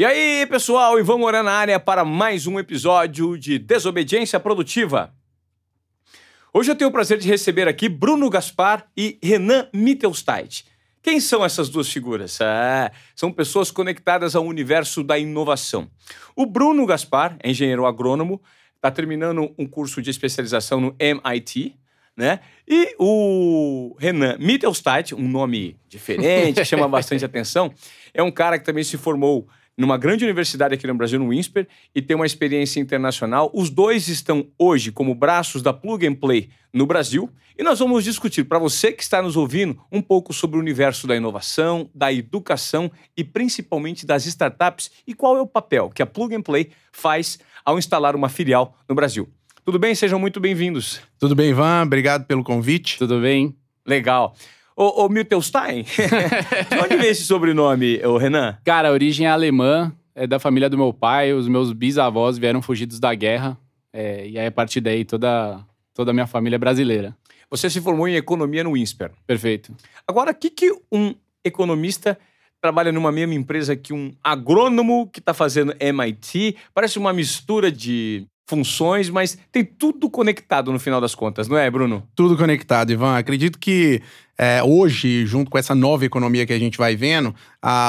E aí, pessoal, Ivan Moura na área para mais um episódio de Desobediência Produtiva. Hoje eu tenho o prazer de receber aqui Bruno Gaspar e Renan Mittelstadt. Quem são essas duas figuras? Ah, são pessoas conectadas ao universo da inovação. O Bruno Gaspar é engenheiro agrônomo, está terminando um curso de especialização no MIT, né? E o Renan Mittelstadt, um nome diferente, chama bastante atenção, é um cara que também se formou numa grande universidade aqui no Brasil, no INSPER, e tem uma experiência internacional. Os dois estão hoje como braços da Plug and Play no Brasil, e nós vamos discutir, para você que está nos ouvindo, um pouco sobre o universo da inovação, da educação e principalmente das startups e qual é o papel que a Plug and Play faz ao instalar uma filial no Brasil. Tudo bem? Sejam muito bem-vindos. Tudo bem, Ivan? Obrigado pelo convite. Tudo bem? Legal. Ô, ô Mittelstein, de onde vem esse sobrenome, ô Renan? Cara, a origem é alemã, é da família do meu pai. Os meus bisavós vieram fugidos da guerra. É, e aí, a partir daí, toda, toda a minha família é brasileira. Você se formou em economia no INSPER. Perfeito. Agora, o que, que um economista trabalha numa mesma empresa que um agrônomo que está fazendo MIT? Parece uma mistura de funções, mas tem tudo conectado no final das contas, não é, Bruno? Tudo conectado, Ivan. Acredito que é, hoje, junto com essa nova economia que a gente vai vendo,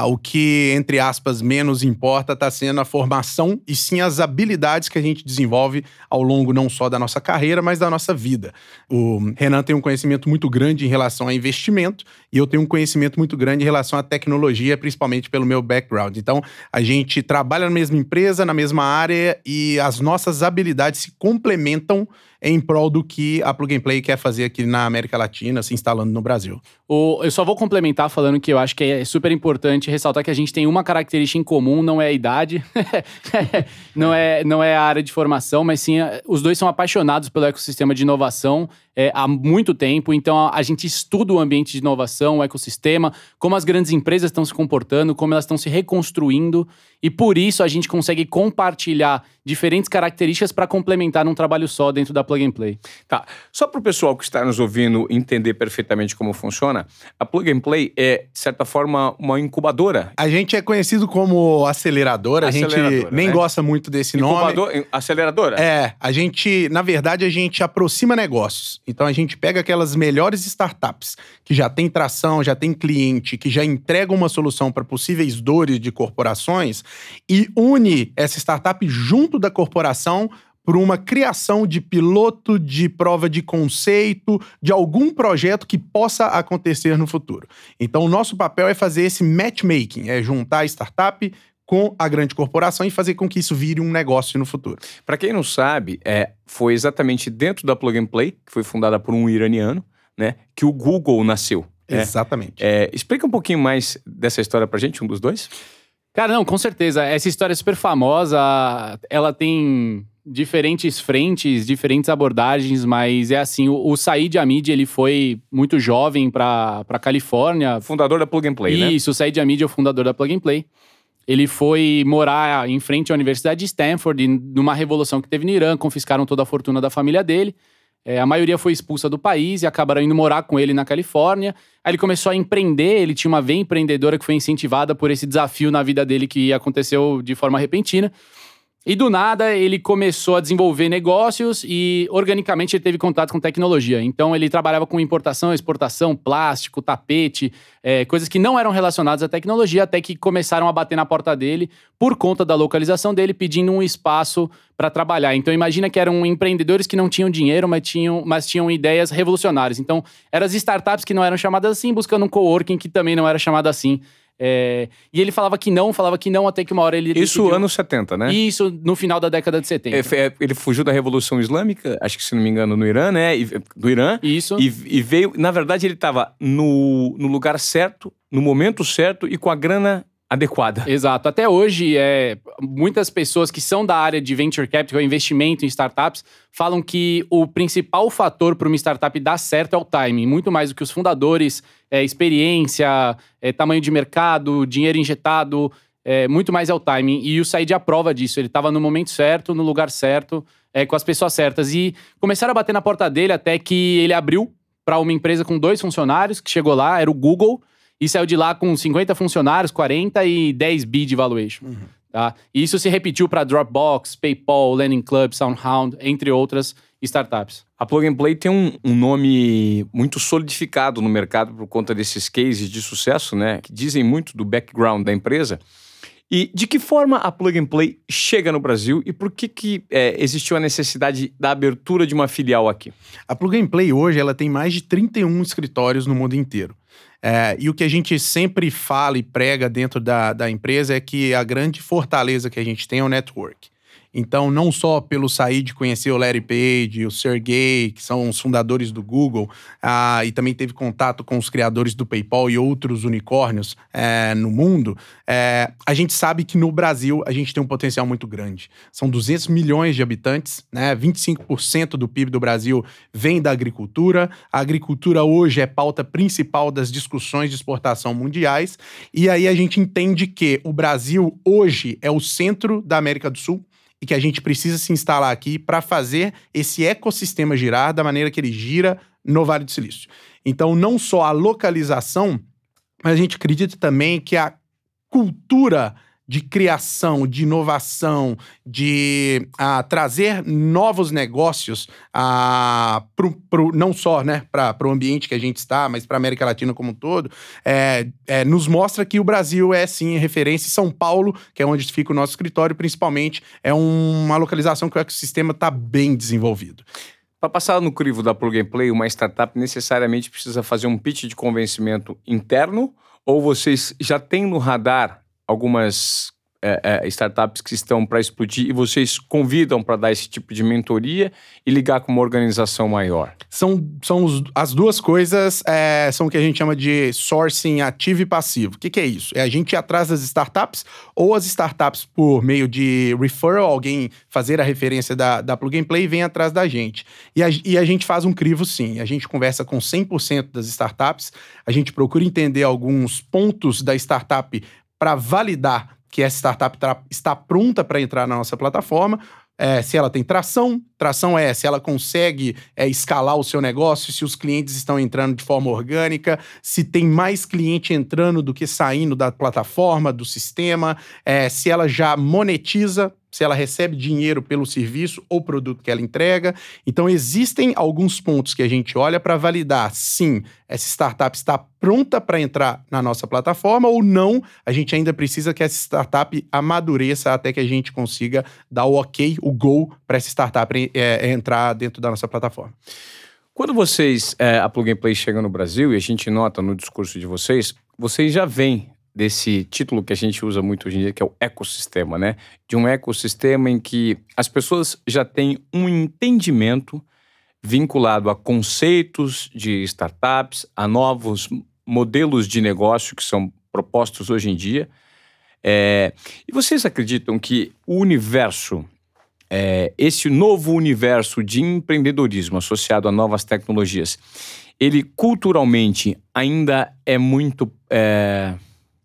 o que, entre aspas, menos importa está sendo a formação e sim as habilidades que a gente desenvolve ao longo não só da nossa carreira, mas da nossa vida. O Renan tem um conhecimento muito grande em relação a investimento e eu tenho um conhecimento muito grande em relação à tecnologia, principalmente pelo meu background. Então, a gente trabalha na mesma empresa, na mesma área e as nossas habilidades se complementam em prol do que a Plug and Play quer fazer aqui na América Latina, se instalando no Brasil. O, eu só vou complementar falando que eu acho que é super importante ressaltar que a gente tem uma característica em comum, não é a idade, não, é, não é a área de formação, mas sim os dois são apaixonados pelo ecossistema de inovação é, há muito tempo. Então a, a, gente estuda o ambiente de inovação, o ecossistema, como as grandes empresas estão se comportando, como elas estão se reconstruindo. E por isso a gente consegue compartilhar diferentes características para complementar num trabalho só dentro da Plug and Play. Tá. Só para o pessoal que está nos ouvindo entender perfeitamente como funciona, a Plug and Play é, de certa forma, uma incubadora. A gente é conhecido como aceleradora, a gente nem né? gosta muito desse Incubador, nome. Aceleradora? É, a gente, na verdade, a gente aproxima negócios. Então a gente pega aquelas melhores startups que já tem tração, já tem cliente, que já entregam uma solução para possíveis dores de corporações e une essa startup junto da corporação por uma criação de piloto, de prova de conceito, de algum projeto que possa acontecer no futuro. Então, o nosso papel é fazer esse matchmaking, é juntar startup com a grande corporação e fazer com que isso vire um negócio no futuro. Para quem não sabe, é, foi exatamente dentro da Plug and Play, que foi fundada por um iraniano, né, que o Google nasceu. Né? Exatamente. É, explica um pouquinho mais dessa história pra gente, um dos dois. Cara, não, com certeza. Essa história é super famosa. Ela tem diferentes frentes, diferentes abordagens, mas é assim, o, o Said Hamid, ele foi muito jovem para Califórnia. Fundador da Plug and Play, Isso, né? Isso, o Said Hamid é o fundador da Plug and Play. Ele foi morar em frente à Universidade de Stanford, numa revolução que teve no Irã, confiscaram toda a fortuna da família dele. É, a maioria foi expulsa do país e acabaram indo morar com ele na Califórnia. Aí ele começou a empreender, ele tinha uma veia empreendedora que foi incentivada por esse desafio na vida dele que aconteceu de forma repentina. E do nada ele começou a desenvolver negócios e organicamente ele teve contato com tecnologia. Então ele trabalhava com importação, exportação, plástico, tapete, é, coisas que não eram relacionadas à tecnologia, até que começaram a bater na porta dele por conta da localização dele, pedindo um espaço para trabalhar. Então imagina que eram empreendedores que não tinham dinheiro, mas tinham, mas tinham ideias revolucionárias. Então eram as startups que não eram chamadas assim, buscando um coworking que também não era chamado assim. É, e ele falava que não, falava que não, até que uma hora ele. Isso decidiu... anos 70, né? Isso no final da década de 70. É, é, ele fugiu da Revolução Islâmica, acho que se não me engano, no Irã, né? E, do Irã. Isso. E, e veio. Na verdade, ele estava no, no lugar certo, no momento certo e com a grana adequada. Exato. Até hoje, é, muitas pessoas que são da área de venture capital, investimento em startups, falam que o principal fator para uma startup dar certo é o timing, muito mais do que os fundadores, é, experiência, é, tamanho de mercado, dinheiro injetado, é, muito mais é o timing. E o Said é prova disso. Ele estava no momento certo, no lugar certo, é, com as pessoas certas. E começaram a bater na porta dele até que ele abriu para uma empresa com dois funcionários que chegou lá, era o Google e saiu de lá com 50 funcionários, 40 e 10 bi de valuation. Uhum. Tá? E isso se repetiu para Dropbox, PayPal, Landing Club, SoundHound, entre outras startups. A Plug and Play tem um, um, nome muito solidificado no mercado por conta desses cases de sucesso, né? Que dizem muito do background da empresa. E de que forma a Plug and Play chega no Brasil e por que, que é, existiu a necessidade da abertura de uma filial aqui? A Plug and Play hoje ela tem mais de 31 escritórios no mundo inteiro. É, e o que a gente sempre fala e prega dentro da, da empresa é que a grande fortaleza que a gente tem é o network. Então, não só pelo sair de conhecer o Larry Page, o Sergey, que são os fundadores do Google, ah, e também teve contato com os criadores do PayPal e outros unicórnios é, no mundo, é, a gente sabe que no Brasil a gente tem um potencial muito grande. São 200 milhões de habitantes, né? 25% do PIB do Brasil vem da agricultura. A agricultura hoje é pauta principal das discussões de exportação mundiais. E aí a gente entende que o Brasil hoje é o centro da América do Sul e que a gente precisa se instalar aqui para fazer esse ecossistema girar da maneira que ele gira no Vale do Silício. Então, não só a localização, mas a gente acredita também que a cultura de criação, de inovação, de uh, trazer novos negócios uh, pro, pro, não só né, para o ambiente que a gente está, mas para a América Latina como um todo, é, é, nos mostra que o Brasil é sim referência. São Paulo, que é onde fica o nosso escritório, principalmente, é um, uma localização que o ecossistema está bem desenvolvido. Para passar no crivo da Plug and Play, uma startup necessariamente precisa fazer um pitch de convencimento interno ou vocês já têm no radar algumas é, é, startups que estão para explodir e vocês convidam para dar esse tipo de mentoria e ligar com uma organização maior? São, são os, as duas coisas, é, são o que a gente chama de sourcing ativo e passivo. O que, que, é isso? É a gente ir atrás das startups ou as startups por meio de referral, alguém fazer a referência da, da Plug and Play vem atrás da gente. E a, e a gente faz um crivo sim, a gente conversa com 100% das startups, a gente procura entender alguns pontos da startup para validar que essa startup tá, está pronta para entrar na nossa plataforma. É, se ela tem tração, tração é se ela consegue é, escalar o seu negócio, se os clientes estão entrando de forma orgânica, se tem mais cliente entrando do que saindo da plataforma, do sistema, é, se ela já monetiza se ela recebe dinheiro pelo serviço ou produto que ela entrega. Então, existem alguns pontos que a gente olha para validar sim, essa startup está pronta para entrar na nossa plataforma ou não. A gente ainda precisa que essa startup amadureça até que a gente consiga dar o ok, o go para essa startup é, entrar dentro da nossa plataforma. Quando vocês, é, a Plug and Play chega no Brasil, e a gente nota no discurso de vocês, vocês já vêm desse título que a gente usa muito hoje em dia, que é o ecossistema, né? De um ecossistema em que as pessoas já têm um entendimento vinculado a conceitos de startups, a novos modelos de negócio que são propostos hoje em dia. É, e vocês acreditam que o universo, é, esse novo universo de empreendedorismo associado a novas tecnologias, ele culturalmente ainda é muito. É,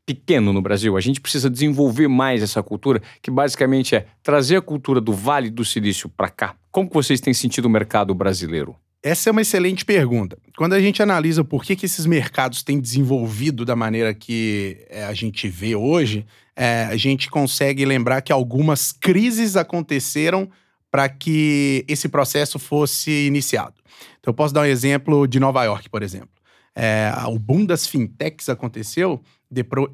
pequeno no Brasil. A gente precisa desenvolver mais essa cultura, que basicamente é trazer a cultura do Vale do Silício para cá. Como que vocês têm sentido o mercado brasileiro? Essa é uma excelente pergunta. Quando a gente analisa por que, que esses mercados têm desenvolvido da maneira que é, a gente vê hoje, é, a gente consegue lembrar que algumas crises aconteceram para que esse processo fosse iniciado. Então, eu posso dar um exemplo de Nova York, por exemplo. É, o boom das fintechs aconteceu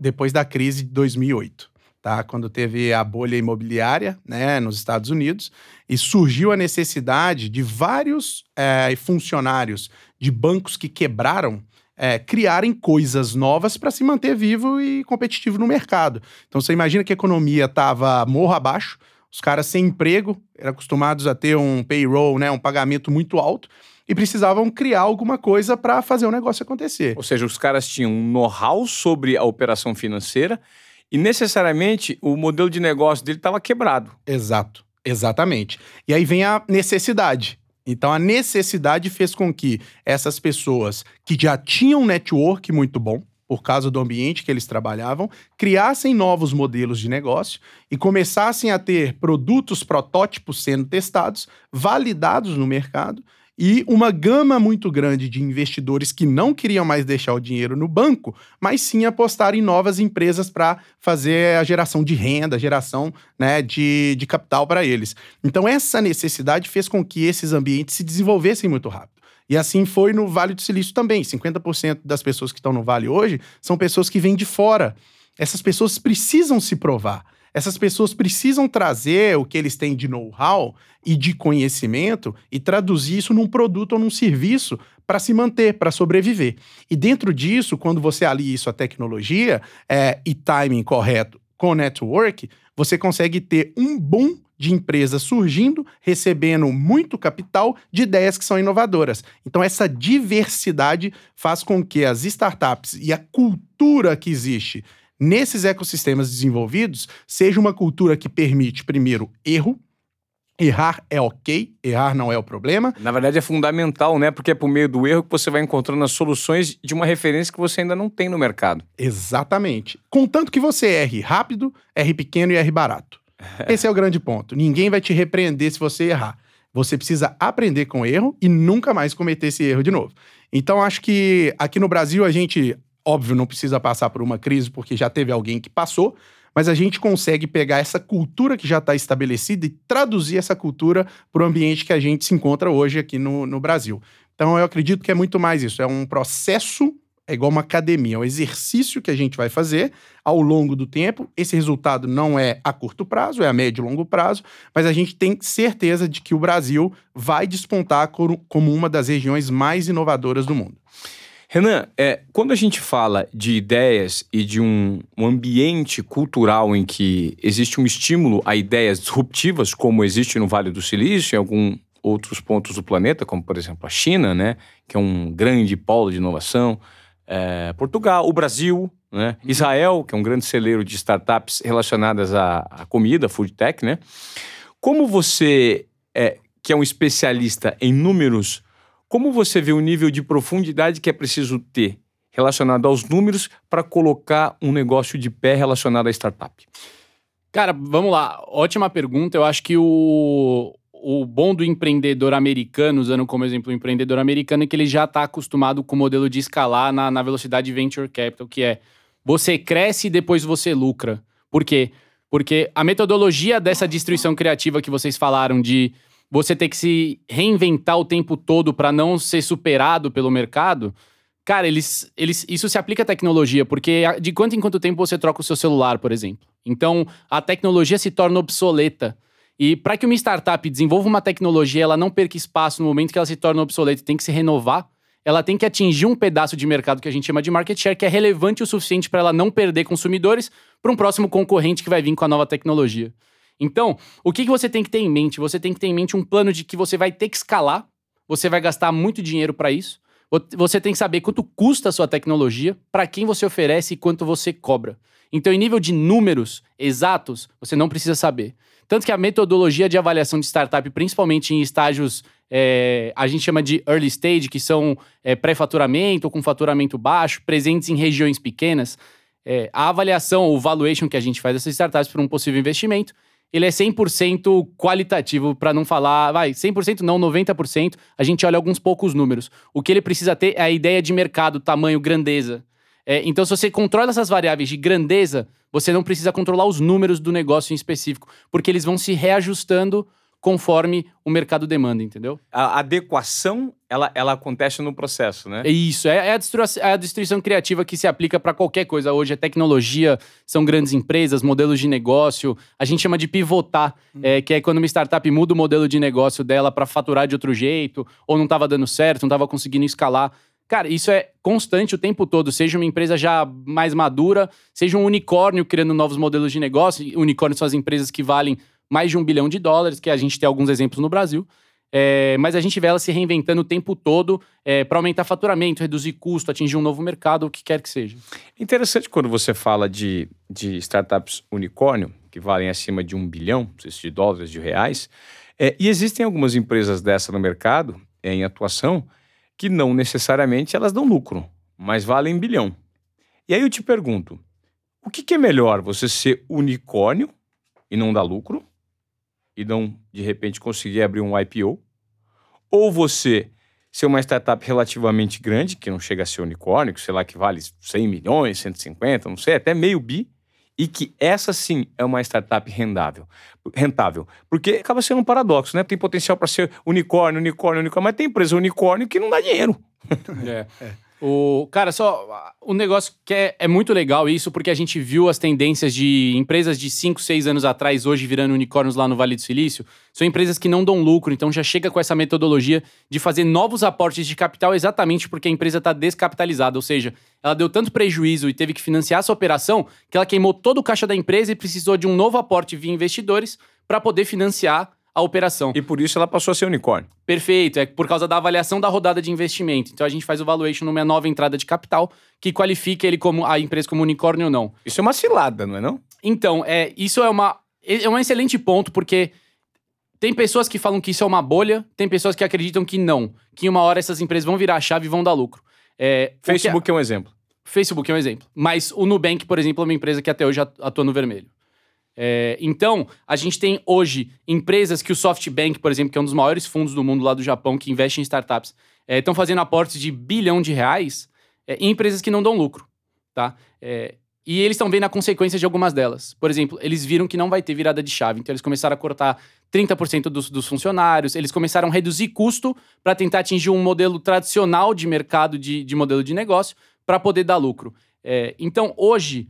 depois da crise de 2008. Tá, quando teve a bolha imobiliária né, nos Estados Unidos, e surgiu a necessidade de vários é, funcionários de bancos que quebraram é, criarem coisas novas para se manter vivo e competitivo no mercado. Então você imagina que a economia estava morro abaixo, os caras sem emprego, eram acostumados a ter um payroll, né, um pagamento muito alto, e precisavam criar alguma coisa para fazer o negócio acontecer. Ou seja, os caras tinham um know-how sobre a operação financeira e necessariamente o modelo de negócio dele estava quebrado. Exato, exatamente. E aí vem a necessidade. Então a necessidade fez com que essas pessoas que já tinham um network muito bom, por causa do ambiente que eles trabalhavam, criassem novos modelos de negócio e começassem a ter produtos protótipos sendo testados, validados no mercado e uma gama muito grande de investidores que não queriam mais deixar o dinheiro no banco, mas sim apostar em novas empresas para fazer a geração de renda, geração né, de, de capital para eles. Então, essa necessidade fez com que esses ambientes se desenvolvessem muito rápido. E assim foi no Vale do Silício também. 50% das pessoas que estão no Vale hoje são pessoas que vêm de fora. Essas pessoas precisam se provar. Essas pessoas precisam trazer o que eles têm de know-how e de conhecimento e traduzir isso num produto ou num serviço para se manter, para sobreviver. E dentro disso, quando você alia isso à tecnologia é, e timing correto com network, você consegue ter um boom de empresas surgindo, recebendo muito capital de ideias que são inovadoras. Então, essa diversidade faz com que as startups e a cultura que existe nesses ecossistemas desenvolvidos seja uma cultura que permite, primeiro, erro. Errar é ok, errar não é o problema. Na verdade, é fundamental, né? Porque é por meio do erro que você vai encontrando as soluções de uma referência que você ainda não tem no mercado. Exatamente. Contanto que você erre rápido, erre pequeno e erre barato. Esse é o grande ponto. Ninguém vai te repreender se você errar. Você precisa aprender com o erro e nunca mais cometer esse erro de novo. Então, acho que aqui no Brasil a gente, óbvio, não precisa passar por uma crise porque já teve alguém que passou, mas a gente consegue pegar essa cultura que já está estabelecida e traduzir essa cultura para o ambiente que a gente se encontra hoje aqui no, no Brasil. Então, eu acredito que é muito mais isso. É um processo é igual uma academia, é um exercício que a gente vai fazer ao longo do tempo. Esse resultado não é a curto prazo, é a médio e longo prazo, mas a gente tem certeza de que o Brasil vai despontar como uma das regiões mais inovadoras do mundo. Renan, é, quando a gente fala de ideias e de um, um, ambiente cultural em que existe um estímulo a ideias disruptivas, como existe no Vale do Silício, em alguns outros pontos do planeta, como por exemplo a China, né, que é um grande polo de inovação, é, Portugal, o Brasil, né? Uhum. Israel, que é um grande celeiro de startups relacionadas à, à comida, food tech, né? Como você, é, que é um especialista em números, como você vê o nível de profundidade que é preciso ter relacionado aos números para colocar um negócio de pé relacionado à startup? Cara, vamos lá. Ótima pergunta. Eu acho que o, o bom do empreendedor americano, usando como exemplo o empreendedor americano, é que ele já está acostumado com o modelo de escalar na, na velocidade venture capital, que é você cresce e depois você lucra. Por quê? Porque a metodologia dessa destruição criativa que vocês falaram de você ter que se reinventar o tempo todo para não ser superado pelo mercado, cara, eles, eles, isso se aplica à tecnologia, porque de quanto em quanto tempo você troca o seu celular, por exemplo. Então, a tecnologia se torna obsoleta. E para que uma startup desenvolva uma tecnologia, ela não perca espaço no momento que ela se torna obsoleta e tem que se renovar, ela tem que atingir um pedaço de mercado que a gente chama de market share, que é relevante o suficiente para ela não perder consumidores para um próximo concorrente que vai vir com a nova tecnologia. Então, o que, que você tem que ter em mente? Você tem que ter em mente um plano de que você vai ter que escalar, você vai gastar muito dinheiro para isso, você tem que saber quanto custa a sua tecnologia, para quem você oferece e quanto você cobra. Então, em nível de números exatos, você não precisa saber. Tanto que a metodologia de avaliação de startup, principalmente em estágios, é, a gente chama de early stage, que são é, pré-faturamento ou com faturamento baixo, presentes em regiões pequenas, é, a avaliação, o valuation que a gente faz dessas startups para um possível investimento, ele é 100% qualitativo, para não falar, vai, 100% não, 90%. A gente olha alguns poucos números. O que ele precisa ter é a ideia de mercado, tamanho, grandeza. É, então, se você controla essas variáveis de grandeza, você não precisa controlar os números do negócio em específico, porque eles vão se reajustando conforme o mercado demanda, entendeu? A adequação, ela, ela acontece no processo, né? É isso, é, é, a, destruição, é a destruição criativa que se aplica para qualquer coisa hoje. É tecnologia, são grandes empresas, modelos de negócio. A gente chama de pivotar, hum. é, que é quando uma startup muda o modelo de negócio dela para faturar de outro jeito, ou não estava dando certo, não estava conseguindo escalar. Cara, isso é constante o tempo todo, seja uma empresa já mais madura, seja um unicórnio criando novos modelos de negócio. Unicórnios são as empresas que valem mais de um bilhão de dólares, que a gente tem alguns exemplos no Brasil. É, mas a gente vê ela se reinventando o tempo todo é, para aumentar faturamento, reduzir custo, atingir um novo mercado, o que quer que seja. Interessante quando você fala de, de startups unicórnio, que valem acima de um bilhão, de dólares, de reais. É, e existem algumas empresas dessa no mercado, é, em atuação, que não necessariamente elas dão lucro, mas valem bilhão. E aí eu te pergunto, o que, que é melhor, você ser unicórnio e não dar lucro, e não, de repente, conseguir abrir um IPO, ou você ser uma startup relativamente grande, que não chega a ser unicórnio, sei lá, que vale 100 milhões, 150, não sei, até meio bi, e que essa sim é uma startup rendável, rentável. Porque acaba sendo um paradoxo, né? Tem potencial para ser unicórnio, unicórnio, unicórnio, mas tem empresa unicórnio que não dá dinheiro. É. é. O, cara, só um negócio que é, é, muito legal isso, porque a gente viu as tendências de empresas de 5, 6 anos atrás, hoje virando unicórnios lá no Vale do Silício. São empresas que não dão lucro, então já chega com essa metodologia de fazer novos aportes de capital exatamente porque a empresa está descapitalizada. Ou seja, ela deu tanto prejuízo e teve que financiar essa operação que ela queimou todo o caixa da empresa e precisou de um novo aporte via investidores para poder financiar a operação. E por isso ela passou a ser unicórnio. Perfeito, é por causa da avaliação da rodada de investimento. Então a gente faz o valuation numa nova entrada de capital que qualifica ele como a empresa como unicórnio ou não. Isso é uma cilada, não é não? Então, é, isso é uma é um excelente ponto porque tem pessoas que falam que isso é uma bolha, tem pessoas que acreditam que não, que em uma hora essas empresas vão virar a chave e vão dar lucro. É, Facebook é um exemplo. Facebook é um exemplo. Mas o Nubank, por exemplo, é uma empresa que até hoje atua no vermelho. É, então, a gente tem hoje empresas que o SoftBank, por exemplo, que é um dos maiores fundos do mundo lá do Japão, que investe em startups, estão é, fazendo aportes de bilhão de reais é, em empresas que não dão lucro, tá? É, e eles estão vendo a consequência de algumas delas. Por exemplo, eles viram que não vai ter virada de chave, então eles começaram a cortar 30% dos, dos funcionários, eles começaram a reduzir custo para tentar atingir um modelo tradicional de mercado, de, de modelo de negócio, para poder dar lucro. É, então, hoje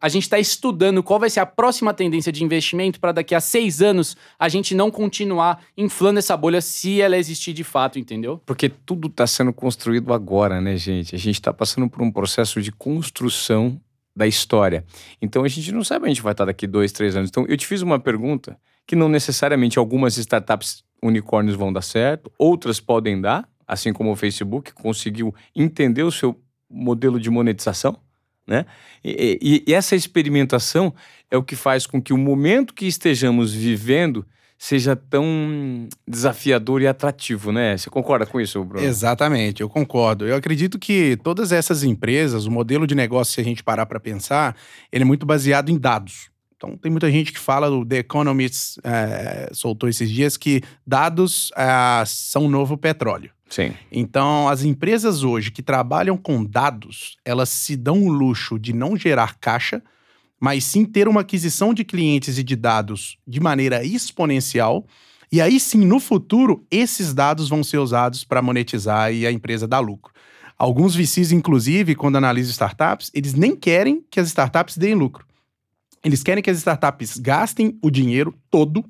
a gente está estudando qual vai ser a próxima tendência de investimento para daqui a seis anos a gente não continuar inflando essa bolha se ela existir de fato, entendeu? Porque tudo está sendo construído agora, né, gente? A gente está passando por um processo de construção da história. Então a gente não sabe a gente vai estar daqui dois, três anos. Então eu te fiz uma pergunta que não necessariamente algumas startups unicórnios vão dar certo, outras podem dar, assim como o Facebook conseguiu entender o seu modelo de monetização né? E, e, e, essa experimentação é o que faz com que o momento que estejamos vivendo seja tão desafiador e atrativo, né? Você concorda com isso, Bruno? Exatamente, eu concordo. Eu acredito que todas essas empresas, o modelo de negócio, se a gente parar para pensar, ele é muito baseado em dados. Então, tem muita gente que fala, o The Economist é, soltou esses dias, que dados é, são o novo petróleo. Sim. Então, as empresas hoje que trabalham com dados, elas se dão o luxo de não gerar caixa, mas sim ter uma aquisição de clientes e de dados de maneira exponencial. E aí sim, no futuro, esses dados vão ser usados para monetizar e a empresa dar lucro. Alguns VCs, inclusive, quando analisam startups, eles nem querem que as startups deem lucro. Eles querem que as startups gastem o dinheiro todo,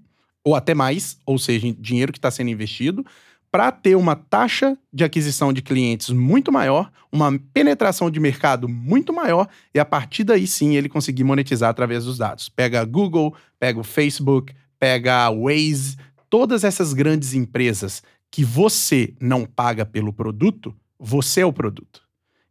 ou até mais, ou seja, dinheiro que está sendo investido, para ter uma taxa de aquisição de clientes muito maior, uma penetração de mercado muito maior e a partir daí sim ele conseguir monetizar através dos dados. Pega a Google, pega o Facebook, pega a Waze, todas essas grandes empresas que você não paga pelo produto, você é o produto.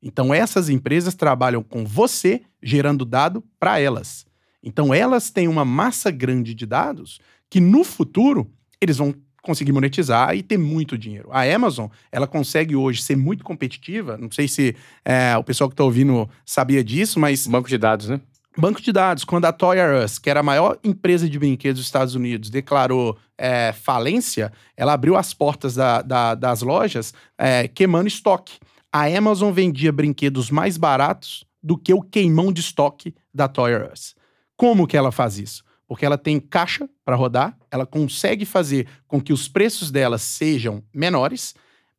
Então essas empresas trabalham com você gerando dado para elas. Então elas têm uma massa grande de dados que no futuro eles vão conseguir monetizar e ter muito dinheiro. A Amazon, ela consegue hoje ser muito competitiva. Não sei se é, o pessoal que está ouvindo sabia disso, mas. Banco de dados, né? Banco de dados, quando a Toys R Us, que era a maior empresa de brinquedos dos Estados Unidos, declarou é, falência, ela abriu as portas da, da, das lojas é, queimando estoque. A Amazon vendia brinquedos mais baratos do que o queimão de estoque da Toys R Us. Como que ela faz isso? porque ela tem caixa para rodar, ela consegue fazer com que os preços dela sejam menores,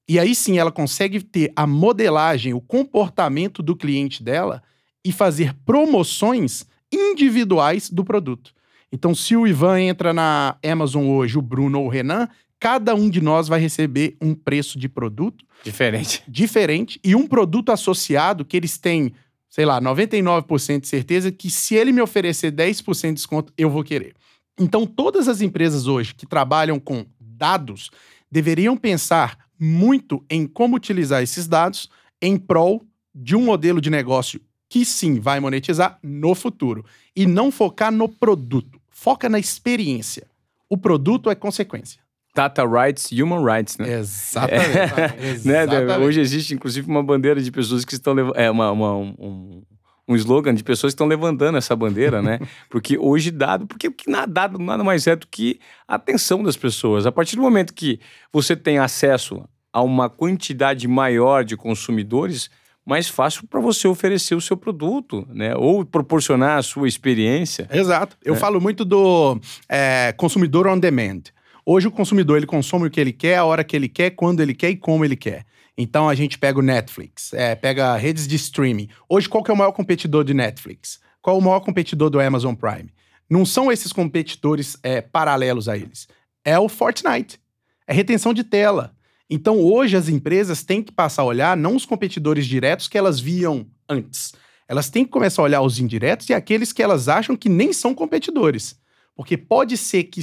e aí sim ela consegue ter a modelagem, o comportamento do cliente dela e fazer promoções individuais do produto. Então, se o Ivan entra na Amazon hoje, o Bruno ou o Renan, cada um de nós vai receber um preço de produto diferente. Diferente e um produto associado que eles têm sei lá, 99% de certeza que se ele me oferecer 10% de desconto, eu vou querer. Então, todas as empresas hoje que trabalham com dados deveriam pensar muito em como utilizar esses dados em prol de um modelo de negócio que sim vai monetizar no futuro e não focar no produto. Foca na experiência. O produto é consequência. Data Rights, Human Rights, né? Exatamente. É, né? Hoje existe, inclusive, uma bandeira de pessoas que estão levando. É, uma, uma um, um, slogan de pessoas que estão levantando essa bandeira, né? Porque hoje dado, porque o que nada, dado nada mais é do que a atenção das pessoas. A partir do momento que você tem acesso a uma quantidade maior de consumidores, mais fácil para você oferecer o seu produto, né? Ou proporcionar a sua experiência. Exato. Eu É. falo muito do é, consumidor on demand. Hoje o consumidor ele consome o que ele quer, a hora que ele quer, quando ele quer e como ele quer. Então a gente pega o Netflix, é, pega redes de streaming. Hoje qual que é o maior competidor de Netflix? Qual é o maior competidor do Amazon Prime? Não são esses competidores é, paralelos a eles. É o Fortnite. É retenção de tela. Então hoje as empresas têm que passar a olhar não os competidores diretos que elas viam antes. Elas têm que começar a olhar os indiretos e aqueles que elas acham que nem são competidores. Porque pode ser que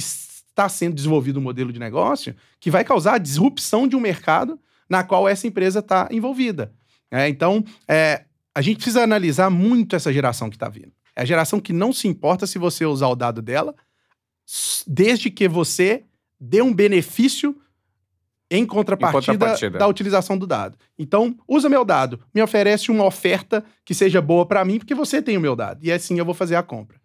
está sendo desenvolvido um modelo de negócio que vai causar a disrupção de um mercado na qual essa empresa está envolvida. É, então, é, a gente precisa analisar muito essa geração que está vindo. É a geração que não se importa se você usar o dado dela, desde que você dê um benefício em contrapartida, contrapartida. da utilização do dado. Então, usa meu dado, me oferece uma oferta que seja boa para mim, porque você tem o meu dado. E assim eu vou fazer a compra.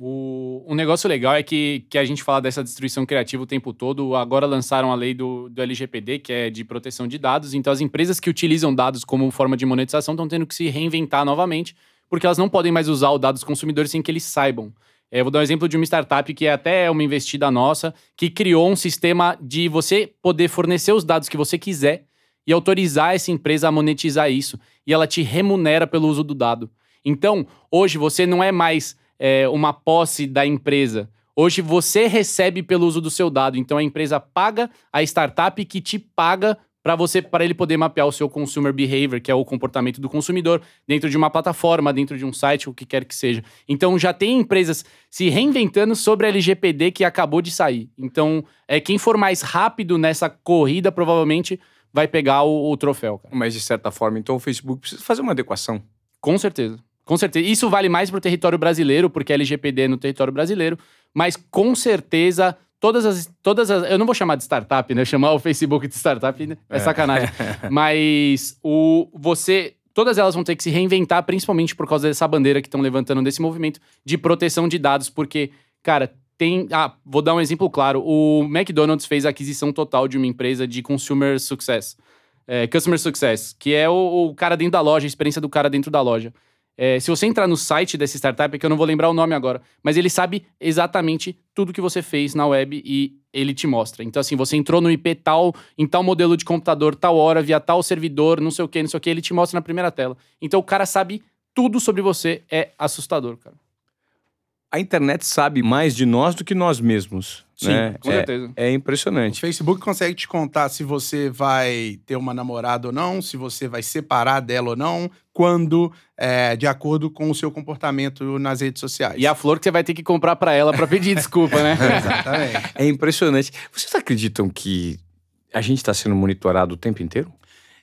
O, um negócio legal é que, que a gente fala dessa destruição criativa o tempo todo. Agora lançaram a lei do, do LGPD, que é de proteção de dados. Então, as empresas que utilizam dados como forma de monetização estão tendo que se reinventar novamente, porque elas não podem mais usar o dado dos consumidores sem que eles saibam. É, eu vou dar um exemplo de uma startup que é até uma investida nossa, que criou um sistema de você poder fornecer os dados que você quiser e autorizar essa empresa a monetizar isso. E ela te remunera pelo uso do dado. Então, hoje você não é mais é, uma posse da empresa. Hoje você recebe pelo uso do seu dado. Então a empresa paga a startup que te paga para você para ele poder mapear o seu consumer behavior, que é o comportamento do consumidor, dentro de uma plataforma, dentro de um site, o que quer que seja. Então já tem empresas se reinventando sobre a LGPD que acabou de sair. Então, é quem for mais rápido nessa corrida provavelmente vai pegar o, o troféu, cara. Mas, de certa forma, então o Facebook precisa fazer uma adequação. Com certeza. Com certeza. Isso vale mais pro território brasileiro, porque LGPD é no território brasileiro, mas com certeza todas as todas as, eu não vou chamar de startup, né? Chamar o Facebook de startup né? é, sacanagem. mas o você todas elas vão ter que se reinventar, principalmente por causa dessa bandeira que estão levantando desse movimento de proteção de dados, porque cara, tem, ah, vou dar um exemplo claro. O McDonald's fez a aquisição total de uma empresa de consumer success. É, customer success, que é o, o cara dentro da loja, a experiência do cara dentro da loja. É, se você entrar no site dessa startup, que eu não vou lembrar o nome agora, mas ele sabe exatamente tudo que você fez na web e ele te mostra. Então, assim, você entrou no IP tal, em tal modelo de computador, tal hora, via tal servidor, não sei o que, não sei o que, ele te mostra na primeira tela. Então, o cara sabe tudo sobre você, é assustador, cara. A internet sabe mais de nós do que nós mesmos. Sim, né? com é, certeza. é O impressionante. Facebook consegue te contar se você vai ter uma namorada ou não, se você vai separar dela ou não, quando, é, de acordo com o seu comportamento nas redes sociais. E a flor que você vai ter que comprar pra ela pra pedir desculpa, né? Exatamente. É impressionante. Vocês acreditam que a gente está sendo monitorado o tempo inteiro?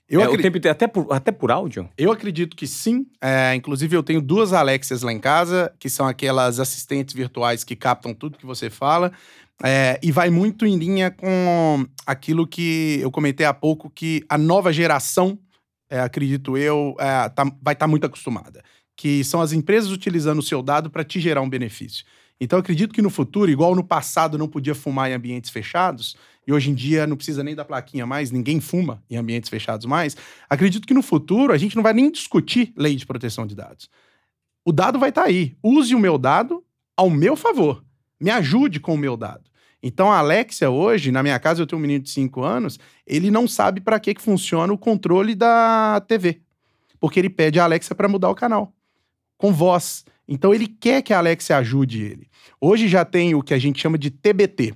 Eu, é, o tempo até por, até por áudio? eu acredito que sim. É, inclusive, eu tenho duas Alexias lá em casa, que são aquelas assistentes virtuais que captam tudo que você fala. É, e vai muito em linha com aquilo que eu comentei há pouco, que a nova geração, é, acredito eu, é, tá- vai estar muito acostumada. Que são as empresas utilizando o seu dado para te gerar um benefício. Então, eu acredito que no futuro, igual no passado não podia fumar em ambientes fechados, e hoje em dia não precisa nem da plaquinha mais, ninguém fuma em ambientes fechados mais, acredito que no futuro a gente não vai nem discutir lei de proteção de dados. O dado vai estar aí. Use o meu dado ao meu favor. Me ajude com o meu dado. Então, a Alexia hoje, na minha casa, eu tenho um menino de 5 anos, ele não sabe para que, que funciona o controle da TV. Porque ele pede a Alexia para mudar o canal. Com voz. Então, ele quer que a Alexia ajude ele. Hoje já tem o que a gente chama de TBT,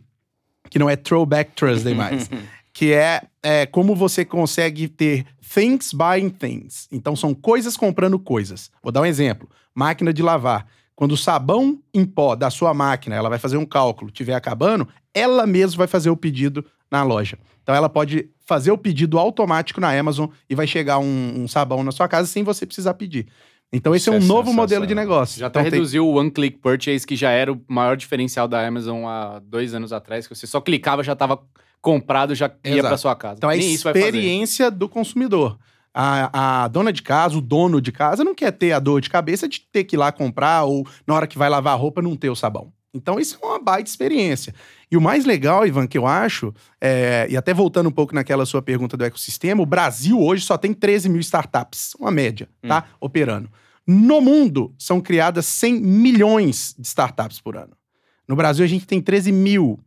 que não é Throwback Thursday mais que é, é, como você consegue ter things buying things. Então, são coisas comprando coisas. Vou dar um exemplo. Máquina de lavar. Quando o sabão em pó da sua máquina, ela vai fazer um cálculo, estiver acabando, ela mesma vai fazer o pedido na loja. Então, ela pode fazer o pedido automático na Amazon e vai chegar um, um sabão na sua casa sem você precisar pedir. Então, esse Isso é um novo modelo de negócio. Já até então, tem- reduziu o One Click Purchase, que já era o maior diferencial da Amazon há dois anos atrás, que você só clicava, já estava comprado, já ia Exato. para sua casa. Então, a Nem isso vai fazer. experiência do consumidor. A, a dona de casa, o dono de casa, não quer ter a dor de cabeça de ter que ir lá comprar ou na hora que vai lavar a roupa não ter o sabão. Então, isso é uma baita experiência. E o mais legal, Ivan, que eu acho, é, e até voltando um pouco naquela sua pergunta do ecossistema, o Brasil hoje só tem 13 mil startups, uma média, tá? Hum. Operando. No mundo, são criadas 100 milhões de startups por ano. No Brasil, a gente tem 13 mil.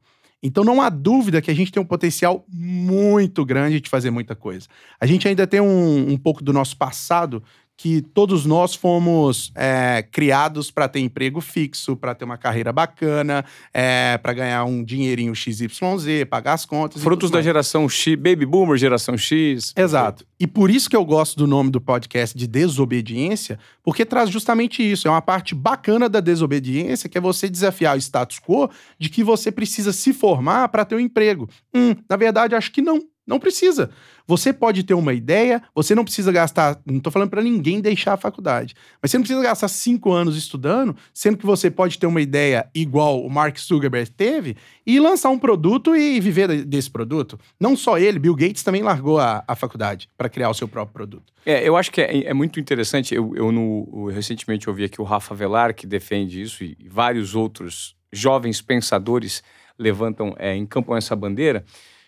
Então não há dúvida que a gente tem um potencial muito grande de fazer muita coisa. A gente ainda tem um, um pouco do nosso passado que todos nós fomos é, criados para ter emprego fixo, para ter uma carreira bacana, é, para ganhar um dinheirinho XYZ, pagar as contas. Frutos da geração X, Baby Boomer, geração X. Exato. E por isso que eu gosto do nome do podcast de Desobediência, porque traz justamente isso. É uma parte bacana da desobediência, que é você desafiar o status quo de que você precisa se formar para ter um emprego. Hum, na verdade, acho que não. Não precisa. Você pode ter uma ideia, você não precisa gastar. Não estou falando para ninguém deixar a faculdade, mas você não precisa gastar cinco anos estudando, sendo que você pode ter uma ideia igual o Mark Zuckerberg teve e lançar um produto e viver desse produto. Não só ele, Bill Gates também largou a, a faculdade para criar o seu próprio produto. É, eu acho que é, é muito interessante. Eu, eu, no, eu, recentemente ouvi aqui o Rafa Velar, que defende isso, e vários outros jovens pensadores levantam, é, encampam essa bandeira,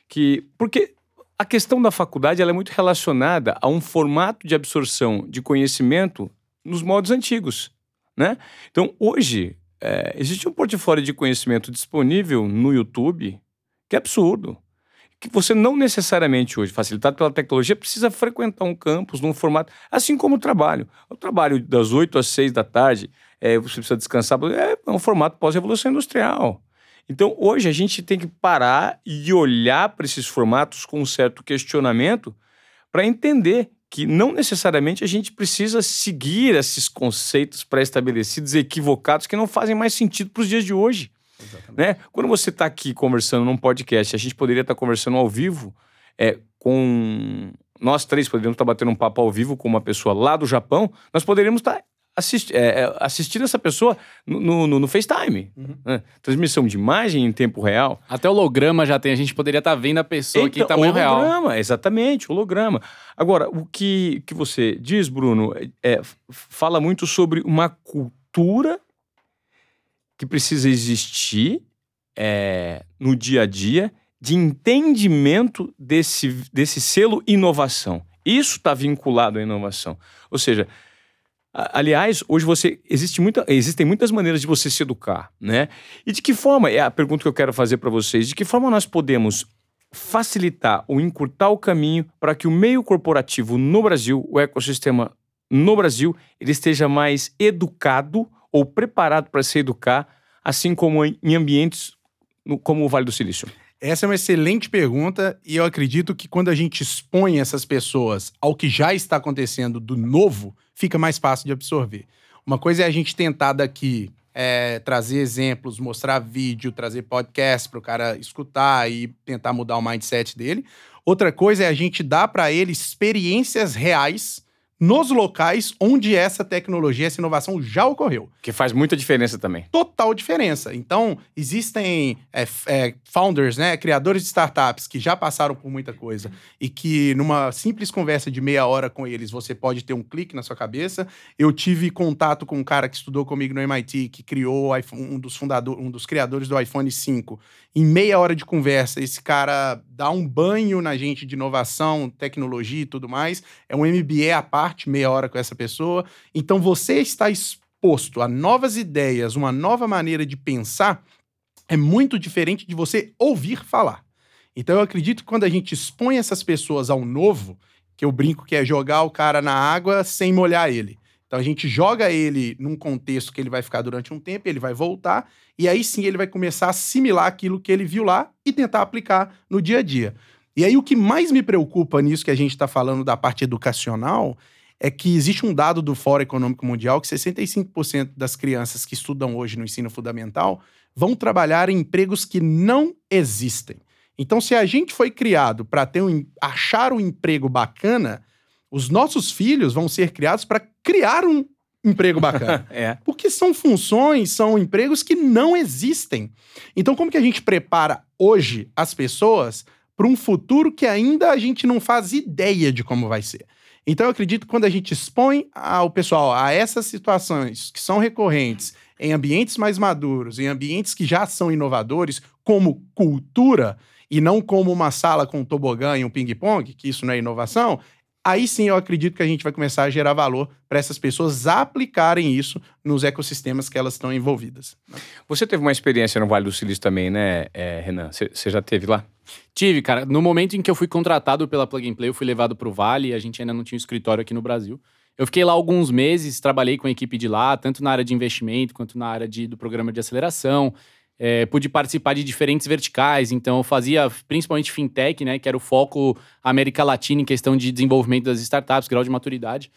que. Porque a questão da faculdade é muito relacionada a um formato de absorção de conhecimento nos modos antigos. Né? Então, hoje, é, existe um portfólio de conhecimento disponível no YouTube que é absurdo. Que você não necessariamente hoje, facilitado pela tecnologia, precisa frequentar um campus num formato, assim como o trabalho. O trabalho das 8 às 6 da tarde, é, você precisa descansar, é, é um formato pós-revolução industrial. Então, hoje a gente tem que parar e olhar para esses formatos com um certo questionamento para entender que não necessariamente a gente precisa seguir esses conceitos pré-estabelecidos, equivocados, que não fazem mais sentido para os dias de hoje. Né? Quando você está aqui conversando num podcast, a gente poderia estar tá conversando ao vivo é, com. Nós três poderíamos estar tá batendo um papo ao vivo com uma pessoa lá do Japão, nós poderíamos estar assistir, é, é, assistir essa pessoa no, no, no FaceTime. Uhum. Né? Transmissão de imagem em tempo real. Até holograma já tem. A gente poderia estar tá vendo a pessoa então, aqui em tamanho holograma, real. Holograma, exatamente, holograma. Agora, o que, que você diz, Bruno, é, fala muito sobre uma cultura que precisa existir é, no dia a dia de entendimento desse, desse selo inovação. Isso está vinculado à inovação. Ou seja, Aliás, hoje você existe muita, existem muitas maneiras de você se educar, né? E de que forma é a pergunta que eu quero fazer para vocês? De que forma nós podemos facilitar ou encurtar o caminho para que o meio corporativo no Brasil, o ecossistema no Brasil, ele esteja mais educado ou preparado para se educar, assim como em ambientes como o Vale do Silício? Essa é uma excelente pergunta e eu acredito que quando a gente expõe essas pessoas ao que já está acontecendo do novo, fica mais fácil de absorver. Uma coisa é a gente tentar daqui é, trazer exemplos, mostrar vídeo, trazer podcast para o cara escutar e tentar mudar o mindset dele. Outra coisa é a gente dar para ele experiências reais nos locais onde essa tecnologia, essa inovação já ocorreu. Que faz muita diferença também. Total diferença. Então, existem é, é, founders, né, criadores de startups que já passaram por muita coisa e que numa simples conversa de meia hora com eles, você pode ter um clique na sua cabeça. Eu tive contato com um cara que estudou comigo no MIT, que criou um dos fundadores, um dos criadores do iPhone 5. Em meia hora de conversa, esse cara dá um banho na gente de inovação, tecnologia e tudo mais. É um MBA à parte, meia hora com essa pessoa. Então você está exposto a novas ideias, uma nova maneira de pensar, é muito diferente de você ouvir falar. Então eu acredito que quando a gente expõe essas pessoas ao novo, que eu brinco que é jogar o cara na água sem molhar ele. Então a gente joga ele num contexto que ele vai ficar durante um tempo, ele vai voltar, e aí sim ele vai começar a assimilar aquilo que ele viu lá e tentar aplicar no dia a dia. E aí o que mais me preocupa nisso que a gente está falando da parte educacional é que existe um dado do Fórum Econômico Mundial que 65% das crianças que estudam hoje no ensino fundamental vão trabalhar em empregos que não existem. Então, se a gente foi criado para ter um, achar um emprego bacana, os nossos filhos vão ser criados para criar um emprego bacana. é. Porque são funções, são empregos que não existem. Então, como que a gente prepara hoje as pessoas para um futuro que ainda a gente não faz ideia de como vai ser? Então, eu acredito que quando a gente expõe ao pessoal a essas situações que são recorrentes em ambientes mais maduros, em ambientes que já são inovadores, como cultura, e não como uma sala com um tobogã e um ping-pong, que isso não é inovação, aí sim eu acredito que a gente vai começar a gerar valor para essas pessoas aplicarem isso nos ecossistemas que elas estão envolvidas. Você teve uma experiência no Vale do Silício também, né, é, Renan? Você já teve lá? Tive, cara. No momento em que eu fui contratado pela Plug and Play, eu fui levado para o Vale, a gente ainda não tinha um escritório aqui no Brasil. Eu fiquei lá alguns meses, trabalhei com a equipe de lá, tanto na área de investimento quanto na área de, do programa de aceleração. É, pude participar de diferentes verticais, então eu fazia principalmente fintech, né, que era o foco América Latina em questão de desenvolvimento das startups, grau de maturidade.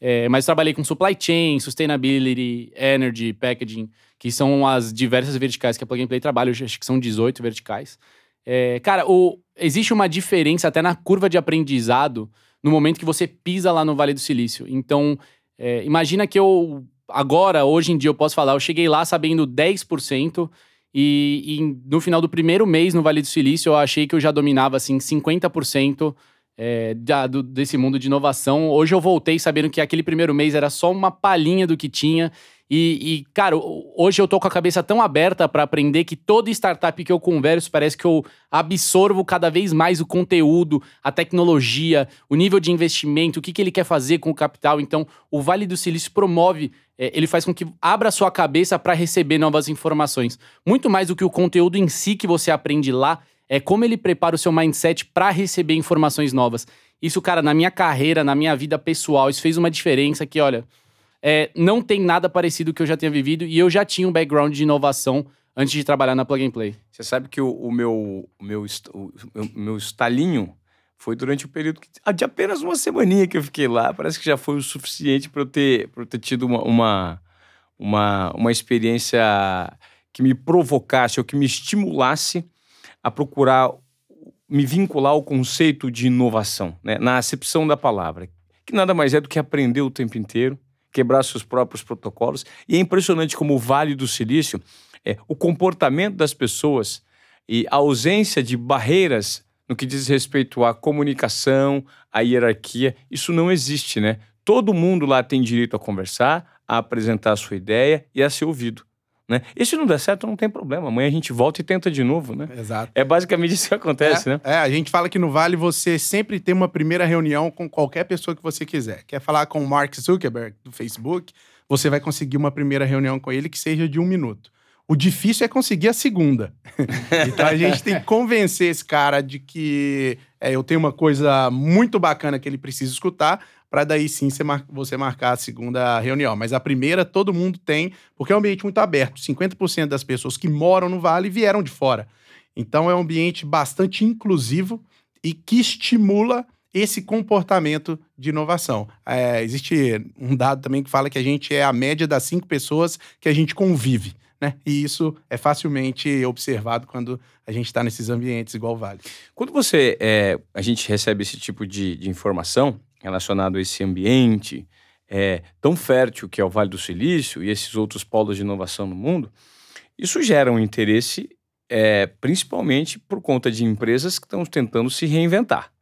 É, mas trabalhei com supply chain, sustainability, energy, packaging, que são as diversas verticais que a Plug and Play trabalha, eu acho que são 18 verticais. É, cara, o, existe uma diferença até na curva de aprendizado no momento que você pisa lá no Vale do Silício. Então, é, imagina que eu, agora, hoje em dia, eu posso falar, eu cheguei lá sabendo 10%, e, e no final do primeiro mês no Vale do Silício, eu achei que eu já dominava, assim, 50% é, da, do, desse mundo de inovação. Hoje eu voltei sabendo que aquele primeiro mês era só uma palhinha do que tinha. E, e, cara, hoje eu tô com a cabeça tão aberta para aprender que toda startup que eu converso parece que eu absorvo cada vez mais o conteúdo, a tecnologia, o nível de investimento, o que, que ele quer fazer com o capital. Então, o Vale do Silício promove, é, ele faz com que abra sua cabeça para receber novas informações. Muito mais do que o conteúdo em si que você aprende lá, é como ele prepara o seu mindset para receber informações novas. Isso, cara, na minha carreira, na minha vida pessoal, isso fez uma diferença que, olha é, não tem nada parecido que eu já tenha vivido e eu já tinha um background de inovação antes de trabalhar na Plug and Play. Você sabe que o, o meu, o meu, o meu estalinho foi durante o período de apenas uma semaninha que eu fiquei lá. Parece que já foi o suficiente para eu ter, eu ter tido uma, uma, uma, uma experiência que me provocasse ou que me estimulasse a procurar me vincular ao conceito de inovação, né? na acepção da palavra, que nada mais é do que aprender o tempo inteiro, quebrar seus próprios protocolos. E é impressionante como o Vale do Silício, é, o comportamento das pessoas e a ausência de barreiras no que diz respeito à comunicação, à hierarquia, isso não existe, né? Todo mundo lá tem direito a conversar, a apresentar a sua ideia e a ser ouvido. Né? E se não der certo, não tem problema. Amanhã a gente volta e tenta de novo, né? Exato. É basicamente isso que acontece, é, né? É, a gente fala que no Vale você sempre tem uma primeira reunião com qualquer pessoa que você quiser. Quer falar com o Mark Zuckerberg do Facebook? Você vai conseguir uma primeira reunião com ele que seja de um minuto. O difícil é conseguir a segunda. então a gente tem que convencer esse cara de que é, eu tenho uma coisa muito bacana que ele precisa escutar, para daí sim você, mar você marcar a segunda reunião. Mas a primeira todo mundo tem, porque é um ambiente muito aberto. 50% das pessoas que moram no Vale vieram de fora. Então é um ambiente bastante inclusivo e que estimula esse comportamento de inovação. É, existe um dado também que fala que a gente é a média das cinco pessoas que a gente convive. Né? E isso é facilmente observado quando a gente está nesses ambientes igual Vale. Quando você é, a gente recebe esse tipo de, de informação, relacionado a esse ambiente é, tão fértil que é o Vale do Silício e esses outros polos de inovação no mundo, isso gera um interesse é, principalmente por conta de empresas que estão tentando se reinventar,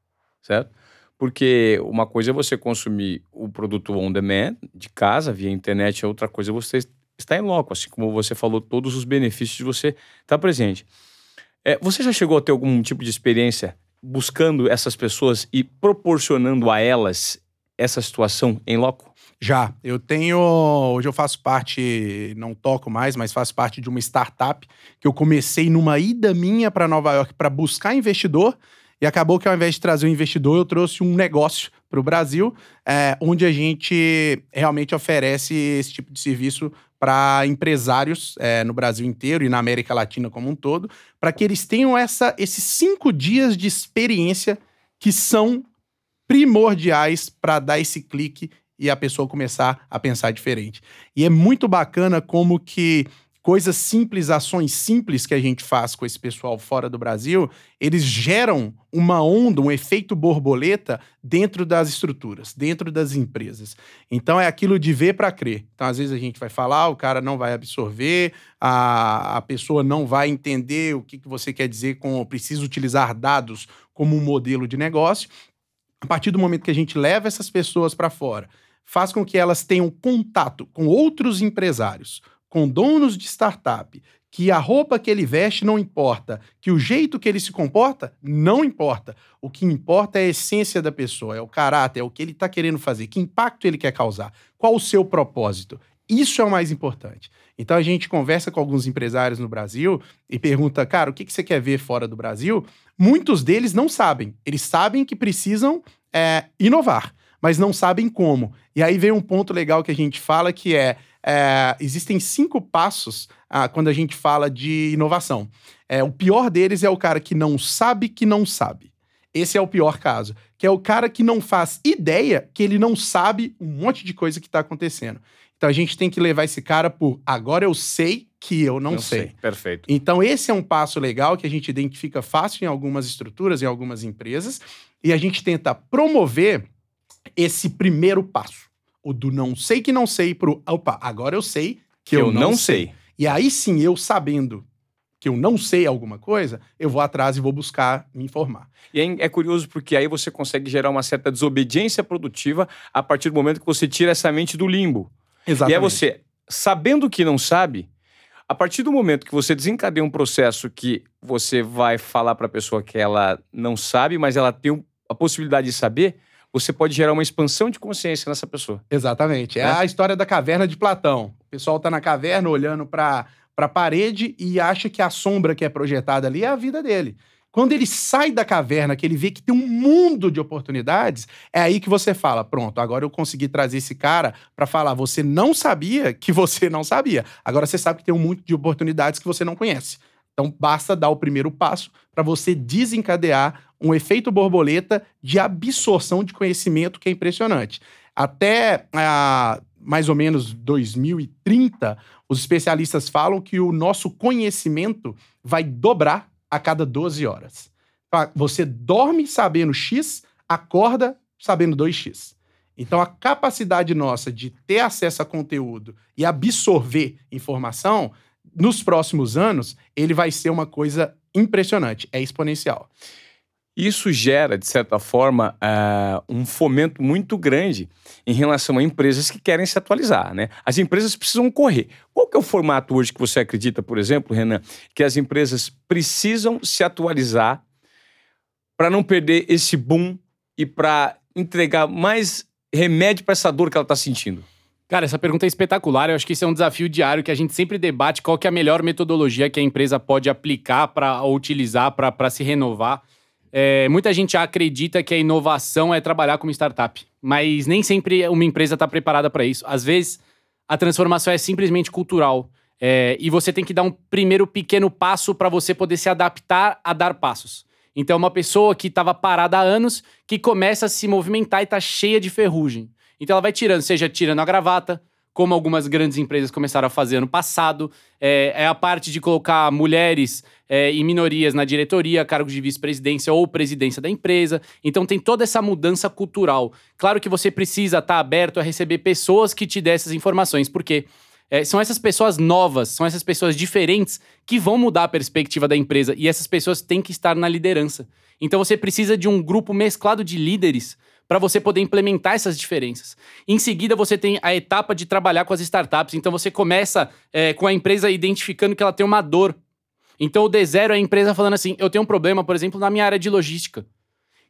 certo? Porque uma coisa é você consumir o produto on demand de casa, via internet, a outra coisa é você estar em loco, assim como você falou, todos os benefícios de você estar presente. É, você já chegou a ter algum tipo de experiência buscando essas pessoas e proporcionando a elas essa situação em loco? Já. Eu tenho. Hoje eu faço parte, não toco mais, mas faço parte de uma startup que eu comecei numa ida minha para Nova York para buscar investidor. E acabou que ao invés de trazer um investidor, eu trouxe um negócio para o Brasil, é, onde a gente realmente oferece esse tipo de serviço para empresários é, no Brasil inteiro e na América Latina como um todo, para que eles tenham essa, esses cinco dias de experiência que são primordiais para dar esse clique e a pessoa começar a pensar diferente. E é muito bacana como que coisas simples, ações simples que a gente faz com esse pessoal fora do Brasil, eles geram uma onda, um efeito borboleta dentro das estruturas, dentro das empresas. Então é aquilo de ver para crer. Então às vezes a gente vai falar, o cara não vai absorver, a, a pessoa não vai entender o que, que você quer dizer com preciso utilizar dados como um modelo de negócio. a partir do momento que a gente leva essas pessoas para fora, faz com que elas tenham contato com outros empresários, com donos de startup, que a roupa que ele veste não importa, que o jeito que ele se comporta não importa. O que importa é a essência da pessoa, é o caráter, é o que ele está querendo fazer, que impacto ele quer causar, qual o seu propósito. Isso é o mais importante. Então a gente conversa com alguns empresários no Brasil e pergunta, cara, o que, que você quer ver fora do Brasil? Muitos deles não sabem. Eles sabem que precisam é, inovar, mas não sabem como. E aí vem um ponto legal que a gente fala que é, é existem cinco passos ah, quando a gente fala de inovação. É, o pior deles é o cara que não sabe que não sabe. Esse é o pior caso, que é o cara que não faz ideia que ele não sabe um monte de coisa que está acontecendo. Então a gente tem que levar esse cara por agora eu sei que eu não, sei. sei. Perfeito. Então esse é um passo legal que a gente identifica fácil em algumas estruturas, em algumas empresas, e a gente tenta promover esse primeiro passo, o do não sei que não sei pro opa, agora eu sei que, eu, eu, não, sei. sei. E aí sim, eu sabendo que eu não sei alguma coisa, eu vou atrás e vou buscar me informar. E é, é, curioso porque aí você consegue gerar uma certa desobediência produtiva a partir do momento que você tira essa mente do limbo. Exatamente. E é você, sabendo que não sabe, a partir do momento que você desencadeia um processo que você vai falar para a pessoa que ela não sabe, mas ela tem a possibilidade de saber, você pode gerar uma expansão de consciência nessa pessoa. Exatamente. É, é a história da caverna de Platão. O pessoal está na caverna olhando para a parede e acha que a sombra que é projetada ali é a vida dele. Quando ele sai da caverna, que ele vê que tem um mundo de oportunidades, é aí que você fala: pronto, agora eu consegui trazer esse cara para falar. Você não sabia que você não sabia. Agora você sabe que tem um mundo de oportunidades que você não conhece. Então basta dar o primeiro passo para você desencadear um efeito borboleta de absorção de conhecimento que é impressionante. Até ah, mais ou menos 2030, os especialistas falam que o nosso conhecimento vai dobrar a cada 12 horas. Você dorme sabendo X, acorda sabendo 2X. Então, a capacidade nossa de ter acesso a conteúdo e absorver informação, nos próximos anos, ele vai ser uma coisa impressionante, é exponencial. Isso gera, de certa forma, uh, um fomento muito grande em relação a empresas que querem se atualizar. Né? As empresas precisam correr. Qual que é o formato hoje que você acredita, por exemplo, Renan, que as empresas precisam se atualizar para não perder esse boom e para entregar mais remédio para essa dor que ela está sentindo? Cara, essa pergunta é espetacular. Eu acho que isso é um desafio diário que a gente sempre debate qual que é a melhor metodologia que a empresa pode aplicar para utilizar para se renovar. É, muita gente acredita que a inovação é trabalhar como startup, mas nem sempre uma empresa está preparada para isso. Às vezes, a transformação é simplesmente cultural. É, e você tem que dar um primeiro pequeno passo para você poder se adaptar a dar passos. Então, uma pessoa que estava parada há anos, que começa a se movimentar e está cheia de ferrugem. Então, ela vai tirando, seja tirando a gravata, como algumas grandes empresas começaram a fazer ano passado. É, é a parte de colocar mulheres é, e minorias na diretoria, cargos de vice-presidência ou presidência da empresa. Então tem toda essa mudança cultural. Claro que você precisa estar tá aberto a receber pessoas que te dêem essas informações, porque é, são essas pessoas novas, são essas pessoas diferentes que vão mudar a perspectiva da empresa e essas pessoas têm que estar na liderança. Então você precisa de um grupo mesclado de líderes para você poder implementar essas diferenças. Em seguida, você tem a etapa de trabalhar com as startups. Então, você começa é, com a empresa identificando que ela tem uma dor. Então, o D0 é a empresa falando assim: eu tenho um problema, por exemplo, na minha área de logística.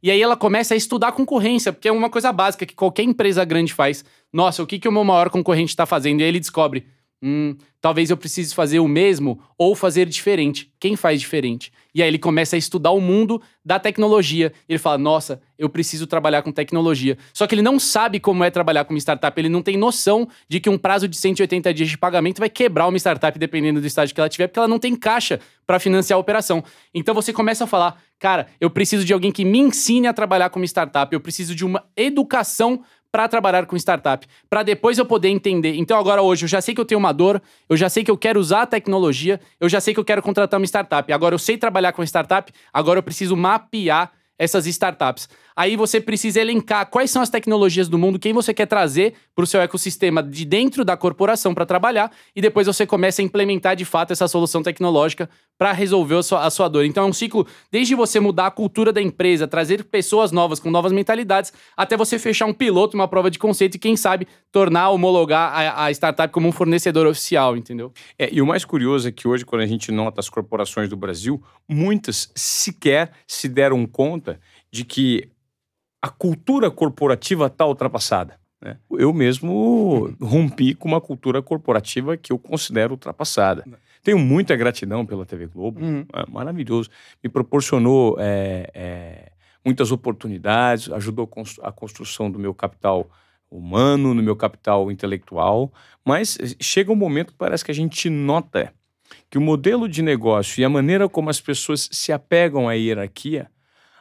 E aí ela começa a estudar a concorrência, porque é uma coisa básica que qualquer empresa grande faz. Nossa, o que, que o meu maior concorrente está fazendo? E aí ele descobre: hum, talvez eu precise fazer o mesmo ou fazer diferente. Quem faz diferente? E aí ele começa a estudar o mundo da tecnologia. Ele fala: Nossa, eu preciso trabalhar com tecnologia. Só que ele não sabe como é trabalhar com uma startup. Ele não tem noção de que um prazo de 180 dias de pagamento vai quebrar uma startup, dependendo do estágio que ela tiver, porque ela não tem caixa para financiar a operação. Então você começa a falar: Cara, eu preciso de alguém que me ensine a trabalhar com uma startup. Eu preciso de uma educação para trabalhar com startup, para depois eu poder entender. Então agora hoje eu já sei que eu tenho uma dor, eu já sei que eu quero usar a tecnologia, eu já sei que eu quero contratar uma startup. Agora eu sei trabalhar com startup, agora eu preciso mapear essas startups. Aí você precisa elencar quais são as tecnologias do mundo, quem você quer trazer para o seu ecossistema de dentro da corporação para trabalhar, e depois você começa a implementar de fato essa solução tecnológica para resolver a sua, a sua dor. Então é um ciclo desde você mudar a cultura da empresa, trazer pessoas novas com novas mentalidades, até você fechar um piloto, uma prova de conceito e, quem sabe, tornar, homologar a, a startup como um fornecedor oficial, entendeu? É, e o mais curioso é que hoje, quando a gente nota as corporações do Brasil, muitas sequer se deram conta de que a cultura corporativa está ultrapassada. Né? Eu mesmo rompi com uma cultura corporativa que eu considero ultrapassada. Tenho muita gratidão pela TV Globo, Uhum. é maravilhoso. Me proporcionou é, é, muitas oportunidades, ajudou a cons- a construção do meu capital humano, no meu capital intelectual, mas chega um momento que parece que a gente nota que o modelo de negócio e a maneira como as pessoas se apegam à hierarquia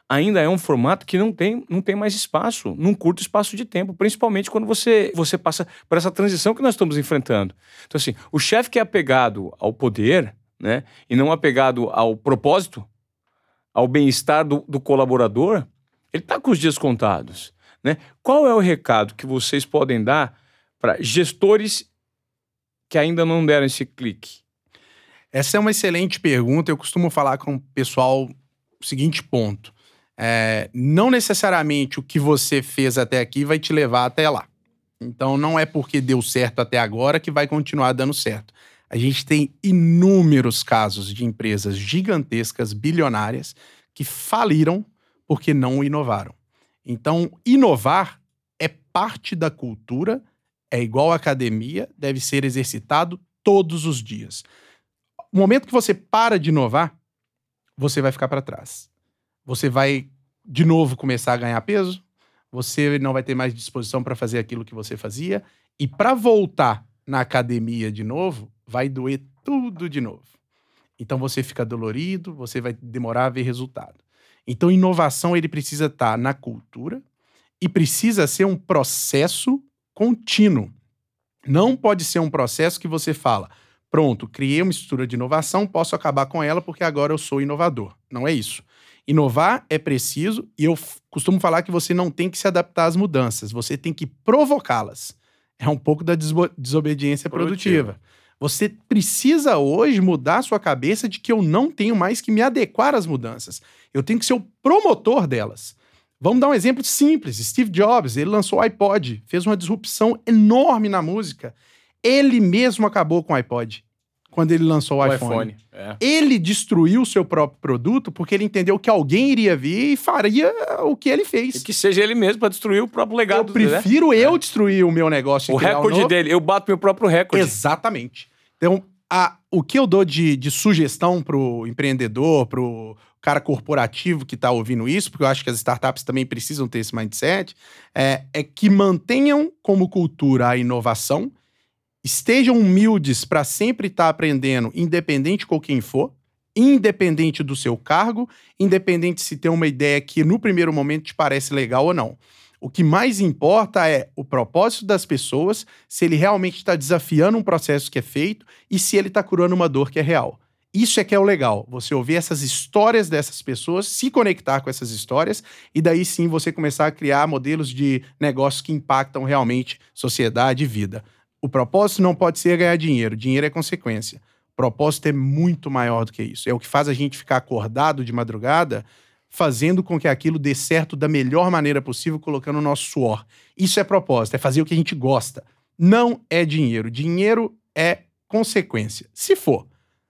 ainda é um formato que não tem, não tem mais espaço, num curto espaço de tempo, principalmente quando você, você passa por essa transição que nós estamos enfrentando. Então, assim, o chefe que é apegado ao poder, né, e não apegado ao propósito, ao bem-estar do, do colaborador, ele está com os dias contados. Né? Qual é o recado que vocês podem dar para gestores que ainda não deram esse clique? Essa é uma excelente pergunta. Eu costumo falar com o pessoal o seguinte ponto. É, não necessariamente o que você fez até aqui vai te levar até lá. Então não é porque deu certo até agora que vai continuar dando certo. A gente tem inúmeros casos de empresas gigantescas, bilionárias, que faliram porque não inovaram. Então, inovar é parte da cultura, é igual à academia, deve ser exercitado todos os dias. O momento que você para de inovar, você vai ficar para trás. Você vai de novo começar a ganhar peso, você não vai ter mais disposição para fazer aquilo que você fazia, e para voltar na academia de novo, vai doer tudo de novo. Então você fica dolorido, você vai demorar a ver resultado. Então inovação ele precisa estar na cultura e precisa ser um processo contínuo. Não pode ser um processo que você fala, pronto, criei uma estrutura de inovação, posso acabar com ela porque agora eu sou inovador. Não é isso. Inovar é preciso e eu costumo falar que você não tem que se adaptar às mudanças, você tem que provocá-las. É um pouco da desobediência Produtiva. produtiva. Você precisa hoje mudar a sua cabeça de que eu não tenho mais que me adequar às mudanças. Eu tenho que ser o promotor delas. Vamos dar um exemplo simples. Steve Jobs, ele lançou o iPod, fez uma disrupção enorme na música. Ele mesmo acabou com o iPod quando ele lançou o, iPhone. É. Ele destruiu o seu próprio produto porque ele entendeu que alguém iria vir e faria o que ele E fez. que seja ele mesmo para destruir o próprio Eu legado né? prefiro eu destruir o meu negócio. e O um recorde dele. Eu bato meu próprio recorde. Exatamente. Então, a- o que eu dou de, de sugestão pro empreendedor, pro cara corporativo que está ouvindo isso, porque eu acho que as startups também precisam ter esse mindset, é, é que mantenham como cultura a inovação, estejam humildes para sempre estar aprendendo, independente com quem for, independente do seu cargo, independente se tem uma ideia que no primeiro momento te parece legal ou não. O que mais importa é o propósito das pessoas, se ele realmente está desafiando um processo que é feito e se ele está curando uma dor que é real. Isso é que é o legal, você ouvir essas histórias dessas pessoas, se conectar com essas histórias e daí sim você começar a criar modelos de negócios que impactam realmente sociedade e vida. O propósito não pode ser ganhar dinheiro, dinheiro é consequência. O propósito é muito maior do que isso. É o que faz a gente ficar acordado de madrugada, fazendo com que aquilo dê certo da melhor maneira possível, colocando o nosso suor. Isso é propósito, é fazer o que a gente gosta. Não é dinheiro. Dinheiro é consequência. Se for,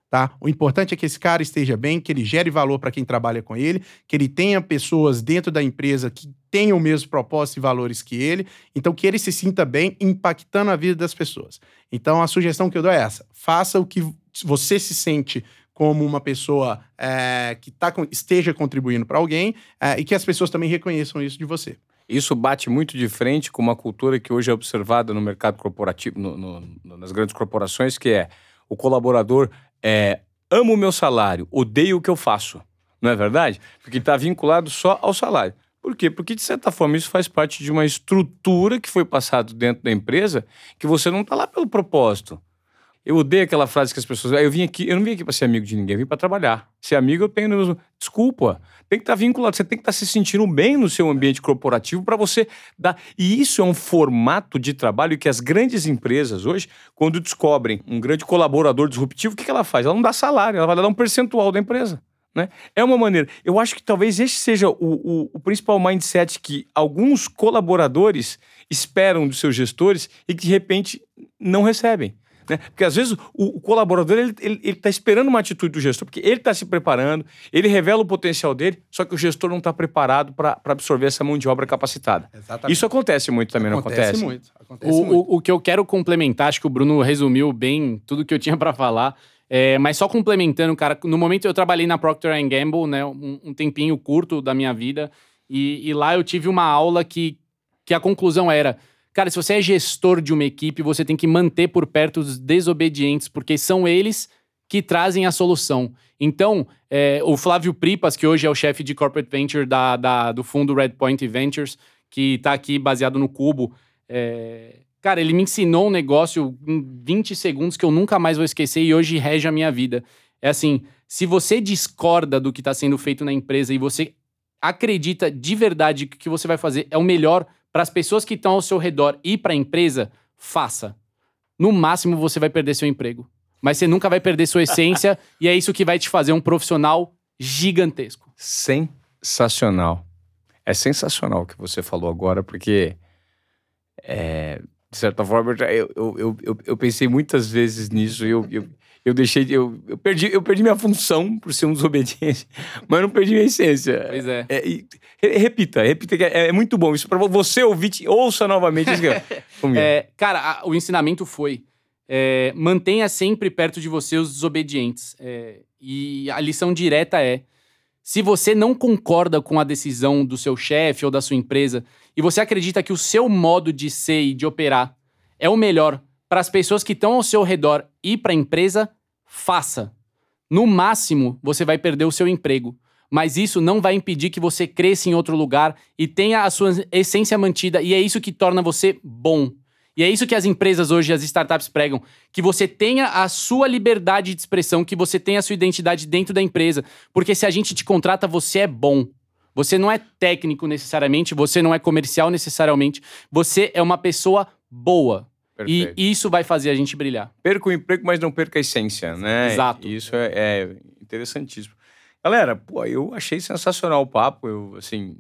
tá? O importante é que esse cara esteja bem, que ele gere valor para quem trabalha com ele, que ele tenha pessoas dentro da empresa que tenham o mesmo propósito e valores que ele, então que ele se sinta bem impactando a vida das pessoas. Então a sugestão que eu dou é essa: faça o que você se sente como uma pessoa é, que tá, esteja contribuindo para alguém é, e que as pessoas também reconheçam isso de você. Isso bate muito de frente com uma cultura que hoje é observada no mercado corporativo, no- no- nas grandes corporações, que é o colaborador é, ama o meu salário, odeia o que eu faço. Não é verdade? Porque está vinculado só ao salário. Por quê? Porque, de certa forma, isso faz parte de uma estrutura que foi passado dentro da empresa que você não está lá pelo propósito. Eu odeio aquela frase que as pessoas. "Ah, Eu vim aqui, eu não vim aqui para ser amigo de ninguém, eu vim para trabalhar. Ser amigo eu tenho. no- Desculpa. Tem que estar vinculado, você tem que estar se sentindo bem no seu ambiente corporativo para você dar. E isso é um formato de trabalho que as grandes empresas hoje, quando descobrem um grande colaborador disruptivo, o que, que ela faz? Ela não dá salário, ela vai dar um percentual da empresa. Né? É uma maneira. Eu acho que talvez esse seja o, o, o principal mindset que alguns colaboradores esperam dos seus gestores e que de repente não recebem. Né? Porque às vezes o, o colaborador ele está ele, ele tá esperando uma atitude do gestor, porque ele está se preparando, ele revela o potencial dele, só que o gestor não está preparado para absorver essa mão de obra capacitada. Exatamente. Isso acontece muito também, não acontece? muito. Acontece O, muito. o, o que eu quero complementar, acho que o Bruno resumiu bem tudo que eu tinha pra falar. É, mas só complementando, cara, no momento eu trabalhei na Procter Gamble, né, um, um tempinho curto da minha vida, e, e lá eu tive uma aula que, que a conclusão era, cara, se você é gestor de uma equipe, você tem que manter por perto os desobedientes, porque são eles que trazem a solução. Então, é, o Flávio Pripas, que hoje é o chefe de Corporate Venture da, da- do fundo Redpoint Ventures, que está aqui baseado no Cubo, é, Cara, ele me ensinou um negócio em 20 segundos que eu nunca mais vou esquecer e hoje rege a minha vida. É assim, se você discorda do que está sendo feito na empresa e você acredita de verdade que o que você vai fazer é o melhor para as pessoas que estão ao seu redor e para a empresa, faça. No máximo você vai perder seu emprego, mas você nunca vai perder sua essência e é isso que vai te fazer um profissional gigantesco. Sensacional. É sensacional o que você falou agora, porque, é, de certa forma, eu, eu, eu, eu, pensei muitas vezes nisso e eu, eu, eu deixei. de- Eu, eu, perdi, eu perdi minha função por ser um desobediente, mas não perdi minha essência. Pois é. É, e- re- repita, repita, que é, é muito bom. Isso para você ouvinte, ouça novamente. isso que- Comigo. É, cara, a- o ensinamento foi: é, mantenha sempre perto de você os desobedientes. É, e a lição direta é: se você não concorda com a decisão do seu chefe ou da sua empresa e você acredita que o seu modo de ser e de operar é o melhor para as pessoas que estão ao seu redor e para a empresa, faça. No máximo, você vai perder o seu emprego. Mas isso não vai impedir que você cresça em outro lugar e tenha a sua essência mantida. E é isso que torna você bom. E é isso que as empresas hoje, as startups pregam. Que você tenha a sua liberdade de expressão, que você tenha a sua identidade dentro da empresa. Porque se a gente te contrata, você é bom. Você não é técnico necessariamente, você não é comercial necessariamente. Você é uma pessoa boa. E Perfeito. isso vai fazer a gente brilhar. perca o emprego, mas não perca a essência, né? Exato. Isso é, é interessantíssimo. Galera, pô, eu achei sensacional o papo. Eu, assim,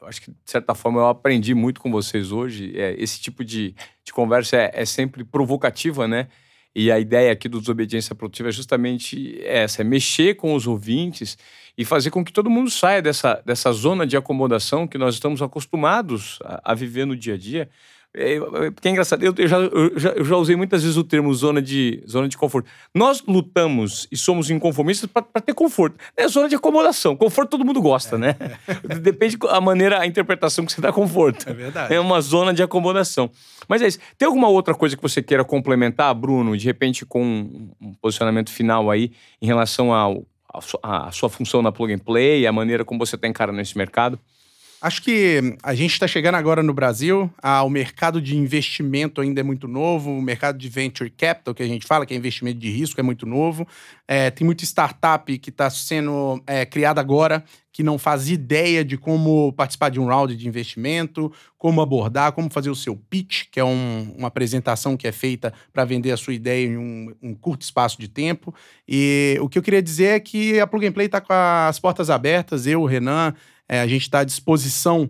eu acho que, de certa forma, eu aprendi muito com vocês hoje. É, esse tipo de, de conversa é, é sempre provocativa, né? E a ideia aqui do Desobediência Produtiva é justamente essa: é mexer com os ouvintes e fazer com que todo mundo saia dessa, dessa zona de acomodação que nós estamos acostumados a, a viver no dia a dia. É, é, porque é engraçado, eu, eu já, eu, já, eu já usei muitas vezes o termo zona de, zona de conforto. Nós lutamos e somos inconformistas para ter conforto. É zona de acomodação. Conforto todo mundo gosta, né? Depende a maneira, a interpretação que você dá conforto. É verdade. É uma zona de acomodação. Mas é isso. Tem alguma outra coisa que você queira complementar, Bruno, de repente com um- um posicionamento final aí em relação ao, à sua- à sua função na Plug and Play, a maneira como você está encarando esse mercado? Acho que a gente está chegando agora no Brasil. Ah, o mercado de investimento ainda é muito novo. O mercado de venture capital, que a gente fala, que é investimento de risco, é muito novo. É, tem muita startup que está sendo é, criada agora, que não faz ideia de como participar de um round de investimento, como abordar, como fazer o seu pitch, que é um- uma apresentação que é feita para vender a sua ideia em um, um curto espaço de tempo. E o que eu queria dizer é que a Plug and Play está com as portas abertas. Eu, o Renan, é, a gente está à disposição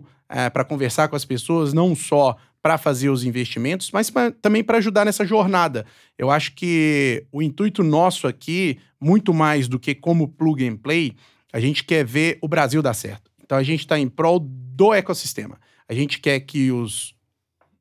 para conversar com as pessoas, não só para fazer os investimentos, mas pra- também para ajudar nessa jornada. Eu acho que o intuito nosso aqui, muito mais do que como plug and play, a gente quer ver o Brasil dar certo. Então a gente está em prol do ecossistema. A gente quer que os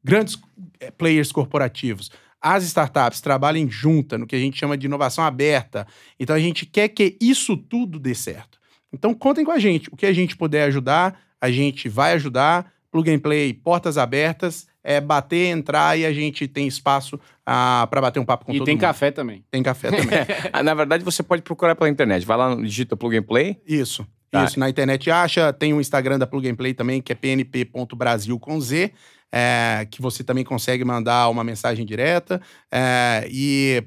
grandes eh, players corporativos, as startups trabalhem junta no que a gente chama de inovação aberta. Então a gente quer que isso tudo dê certo. Então contem com a gente. O que a gente puder ajudar, a gente vai ajudar. Plug and Play, portas abertas, é bater, entrar e a gente tem espaço para bater um papo com e todo tem mundo. café também. Tem café também. Ah, Na verdade, você pode procurar pela internet. Vai lá, digita Plug and Play. Isso. Tá. Isso, na internet acha. Tem o Instagram da Plug and Play também, que é pnp.brasil com Z, é, que você também consegue mandar uma mensagem direta. É, e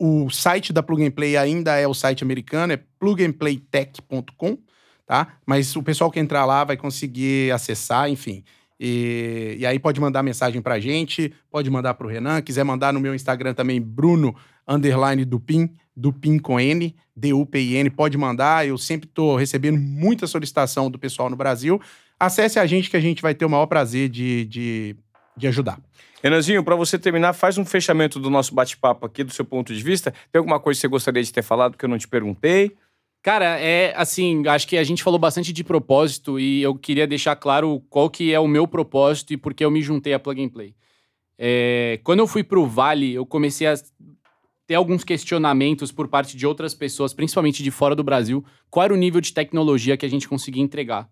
o site da Plug and Play ainda é o site americano, é plugandplaytech.com, tá? Mas o pessoal que entrar lá vai conseguir acessar, enfim. E, e aí pode mandar mensagem pra gente, pode mandar pro Renan, quiser mandar no meu Instagram também, Bruno underline Dupin, Dupin com N, D-U-P-I-N, pode mandar. Eu sempre tô recebendo muita solicitação do pessoal no Brasil. Acesse a gente que a gente vai ter o maior prazer de, de, de ajudar. Renanzinho, para você terminar, faz um fechamento do nosso bate-papo aqui, do seu ponto de vista. Tem alguma coisa que você gostaria de ter falado que eu não te perguntei? Cara, é assim, acho que a gente falou bastante de propósito e eu queria deixar claro qual que é o meu propósito e por que eu me juntei a Plug and Play. É, quando eu fui pro Vale, eu comecei a ter alguns questionamentos por parte de outras pessoas, principalmente de fora do Brasil, qual era o nível de tecnologia que a gente conseguia entregar.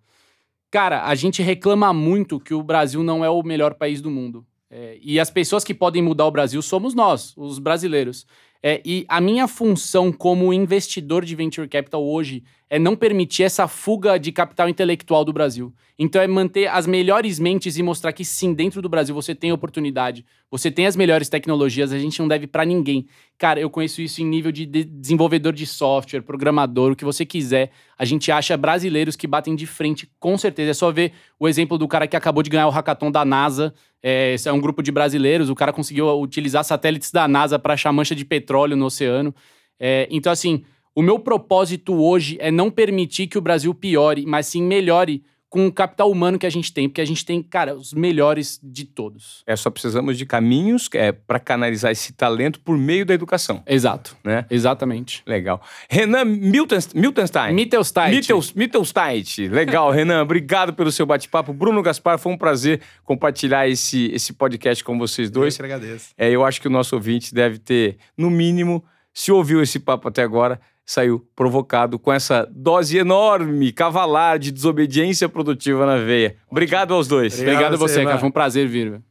Cara, a gente reclama muito que o Brasil não é o melhor país do mundo. É, e as pessoas que podem mudar o Brasil somos nós, os brasileiros. É, e a minha função como investidor de venture capital hoje é não permitir essa fuga de capital intelectual do Brasil. Então é manter as melhores mentes e mostrar que sim, dentro do Brasil você tem oportunidade, você tem as melhores tecnologias, a gente não deve para ninguém. Cara, eu conheço isso em nível de desenvolvedor de software, programador, o que você quiser. A gente acha brasileiros que batem de frente, com certeza. É só ver o exemplo do cara que acabou de ganhar o hackathon da NASA. É, esse é um grupo de brasileiros, o cara conseguiu utilizar satélites da NASA para achar mancha de petróleo no oceano. É, então, assim, o meu propósito hoje é não permitir que o Brasil piore, mas sim melhore com o capital humano que a gente tem, porque a gente tem, cara, os melhores de todos. É, só precisamos de caminhos é, para canalizar esse talento por meio da educação. Exato. Né? Exatamente. Legal. Renan Milton, Miltenstein. Mittelstein. Mittelstein. Legal, Renan. Obrigado pelo seu bate-papo. Bruno Gaspar, foi um prazer compartilhar esse, esse podcast com vocês dois. Eu que agradeço. É, eu acho que o nosso ouvinte deve ter, no mínimo, se ouviu esse papo até agora, saiu provocado com essa dose enorme, cavalar de desobediência produtiva na veia. Obrigado aos dois. Obrigado, Obrigado a você, cara. Foi um prazer vir.